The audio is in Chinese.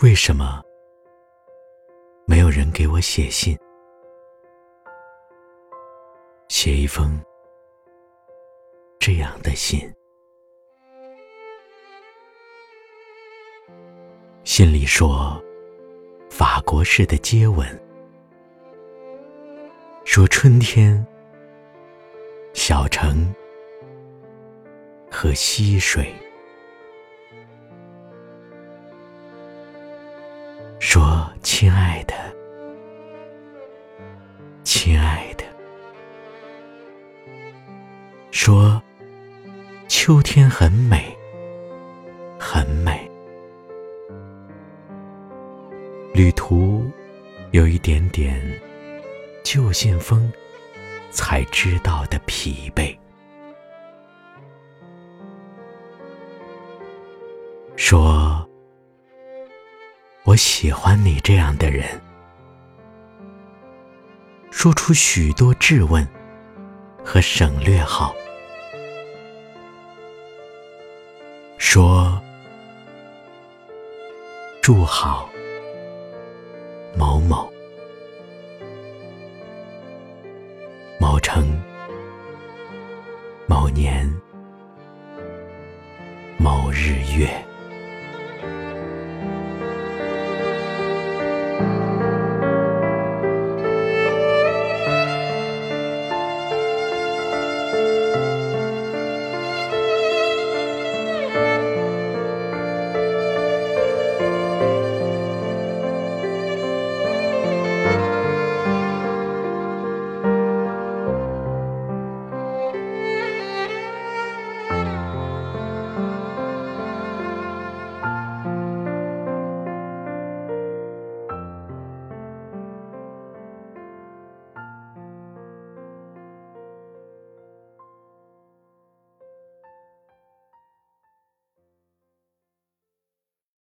为什么没有人给我写信？写一封这样的信。信里说，法国式的接吻，说春天，小城和溪水，说亲爱的，亲爱的，说秋天很美，很美。旅途有一点点旧信封才知道的疲惫。说我喜欢你这样的人，说出许多质问和省略号。说祝好。某某，某城，某年，某日月。